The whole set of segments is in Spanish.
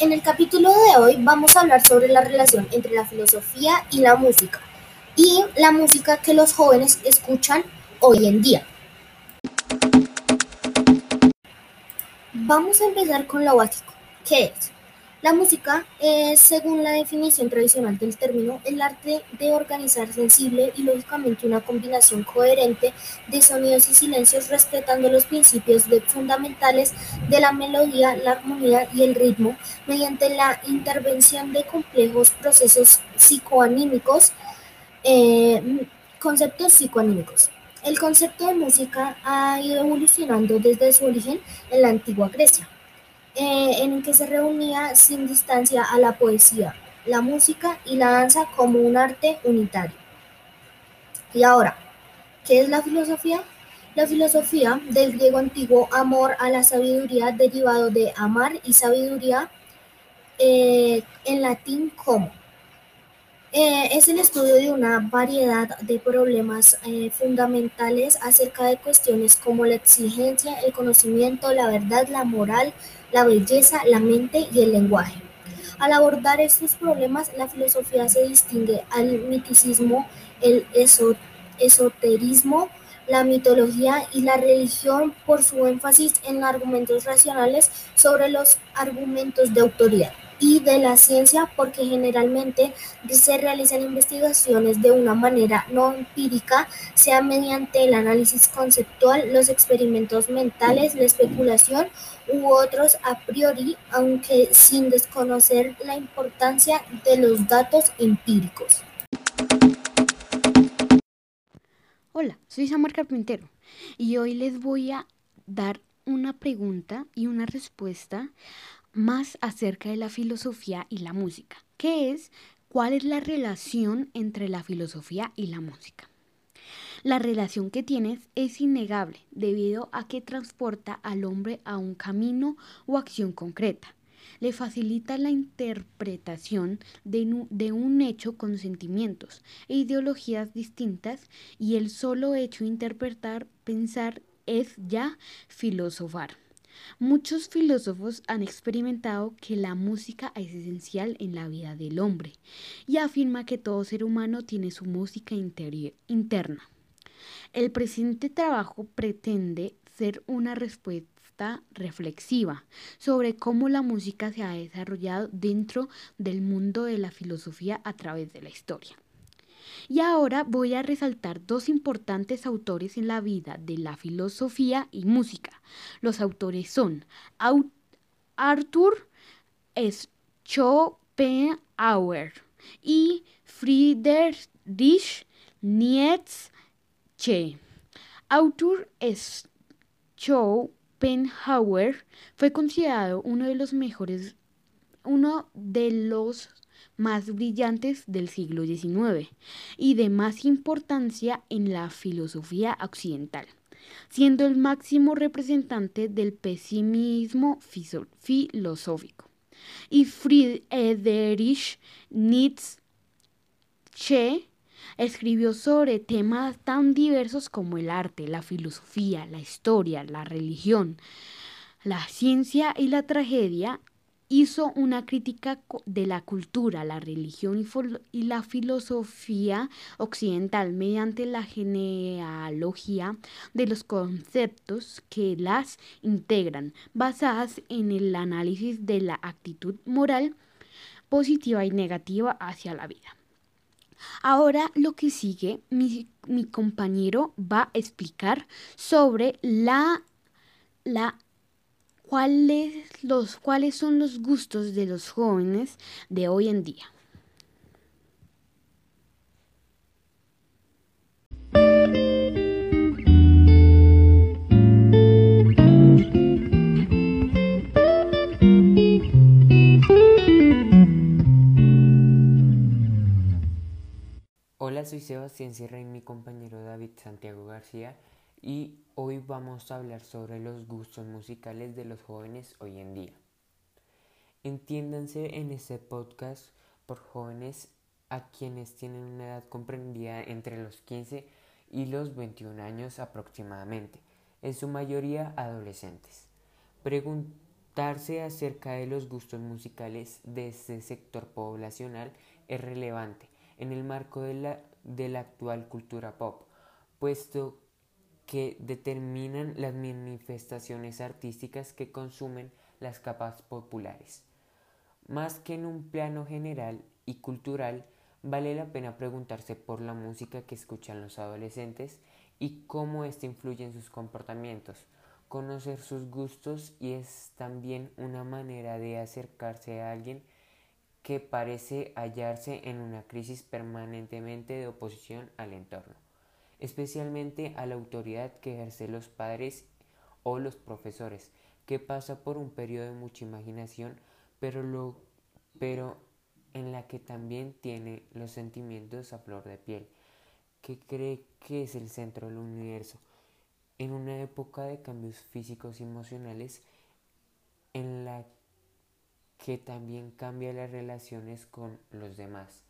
En el capítulo de hoy vamos a hablar sobre la relación entre la filosofía y la música y la música que los jóvenes escuchan hoy en día. Vamos a empezar con lo básico. ¿Qué es? La música es, según la definición tradicional del término, el arte de organizar sensible y lógicamente una combinación coherente de sonidos y silencios respetando los principios fundamentales de la melodía, la armonía y el ritmo mediante la intervención de complejos procesos psicoanímicos, eh, conceptos psicoanímicos. El concepto de música ha ido evolucionando desde su origen en la antigua Grecia eh, en el que se reunía sin distancia a la poesía, la música y la danza como un arte unitario. Y ahora, ¿qué es la filosofía? La filosofía, del griego antiguo amor a la sabiduría, derivado de amar y sabiduría, eh, en latín como. Eh, es el estudio de una variedad de problemas fundamentales acerca de cuestiones como la exigencia, el conocimiento, la verdad, la moral, la belleza, la mente y el lenguaje. Al abordar estos problemas, la filosofía se distingue al miticismo, el esoterismo, la mitología y la religión por su énfasis en argumentos racionales sobre los argumentos de autoridad y de la ciencia porque generalmente se realizan investigaciones de una manera no empírica, sea mediante el análisis conceptual, los experimentos mentales, la especulación u otros a priori, aunque sin desconocer la importancia de los datos empíricos. Hola, soy Samar Carpintero y hoy les voy a dar una pregunta y una respuesta más acerca de la filosofía y la música, que es cuál es la relación entre la filosofía y la música. La relación que tienes es innegable debido a que transporta al hombre a un camino o acción concreta. Le facilita la interpretación de, de un hecho con sentimientos e ideologías distintas y el solo hecho de interpretar, pensar, es ya filosofar. Muchos filósofos han experimentado que la música es esencial en la vida del hombre y afirma que todo ser humano tiene su música interna. El presente trabajo pretende ser una respuesta reflexiva sobre cómo la música se ha desarrollado dentro del mundo de la filosofía a través de la historia. Y ahora voy a resaltar dos importantes autores en la vida de la filosofía y música. Los autores son Arthur Schopenhauer y Friedrich Nietzsche. Arthur Schopenhauer fue considerado uno de los mejores, uno de los más brillantes del siglo XIX y de más importancia en la filosofía occidental, siendo el máximo representante del pesimismo filosófico. Y Friedrich Nietzsche escribió sobre temas tan diversos como el arte, la filosofía, la historia, la religión, la ciencia y la tragedia, hizo una crítica de la cultura, la religión y, la filosofía occidental mediante la genealogía de los conceptos que las integran, basadas en el análisis de la actitud moral positiva y negativa hacia la vida. Ahora lo que sigue, mi, mi compañero va a explicar sobre la, la ¿Cuáles, los, ¿Cuáles son los gustos de los jóvenes de hoy en día? Hola, soy Sebastián Sierra y mi compañero David Santiago García y hoy vamos a hablar sobre los gustos musicales de los jóvenes hoy en día. Entiéndanse en este podcast por jóvenes a quienes tienen una edad comprendida entre los 15 y los 21 años aproximadamente, en su mayoría adolescentes. Pregunta Preguntarse acerca de los gustos musicales de este sector poblacional es relevante en el marco de la, de la actual cultura pop, puesto que determinan las manifestaciones artísticas que consumen las capas populares. Más que en un plano general y cultural, vale la pena preguntarse por la música que escuchan los adolescentes y cómo ésta influye en sus comportamientos. Conocer sus gustos y es también una manera de acercarse a alguien que parece hallarse en una crisis permanentemente de oposición al entorno especialmente a la autoridad que ejercen los padres o los profesores, que pasa por un periodo de mucha imaginación, pero, lo, pero en la que también tiene los sentimientos a flor de piel, que cree que es el centro del universo, en una época de cambios físicos y emocionales en la que también cambia las relaciones con los demás.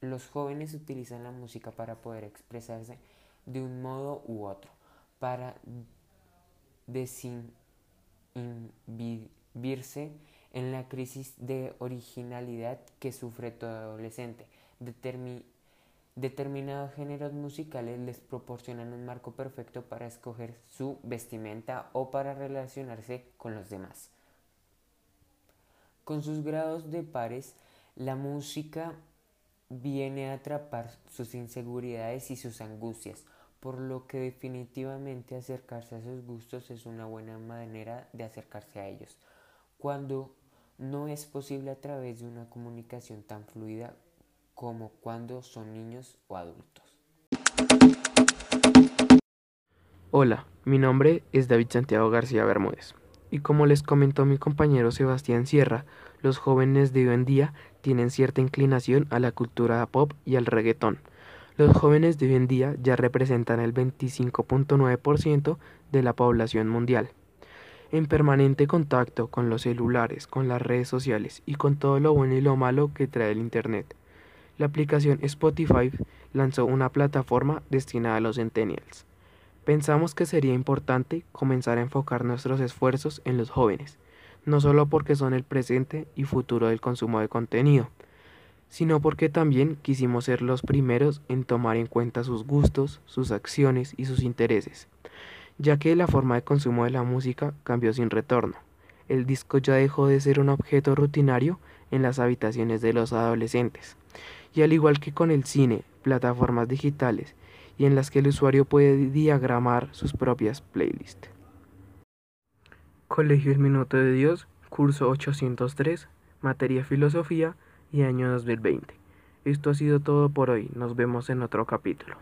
Los jóvenes utilizan la música para poder expresarse de un modo u otro, para desinhibirse en la crisis de originalidad que sufre todo adolescente. determinados géneros musicales les proporcionan un marco perfecto para escoger su vestimenta o para relacionarse con los demás. Con sus grados de pares, la música viene a atrapar sus inseguridades y sus angustias, por lo que definitivamente acercarse a sus gustos es una buena manera de acercarse a ellos, cuando no es posible a través de una comunicación tan fluida como cuando son niños o adultos. Hola, mi nombre es David Santiago García Bermúdez. Y como les comentó mi compañero Sebastián Sierra, los jóvenes de hoy en día tienen cierta inclinación a la cultura pop y al reggaetón. Los jóvenes de hoy en día ya representan el 25.9% de la población mundial. En permanente contacto con los celulares, con las redes sociales y con todo lo bueno y lo malo que trae el Internet. La aplicación Spotify lanzó una plataforma destinada a los centennials Pensamos que sería importante comenzar a enfocar nuestros esfuerzos en los jóvenes, no solo porque son el presente y futuro del consumo de contenido, sino porque también quisimos ser los primeros en tomar en cuenta sus gustos, sus acciones y sus intereses, ya que la forma de consumo de la música cambió sin retorno. El disco ya dejó de ser un objeto rutinario en las habitaciones de los adolescentes, y al igual que con el cine, plataformas digitales y en las que el usuario puede diagramar sus propias playlists. Colegio El Minuto de Dios, curso 803, materia Filosofía y año 2020. Esto ha sido todo por hoy, nos vemos en otro capítulo.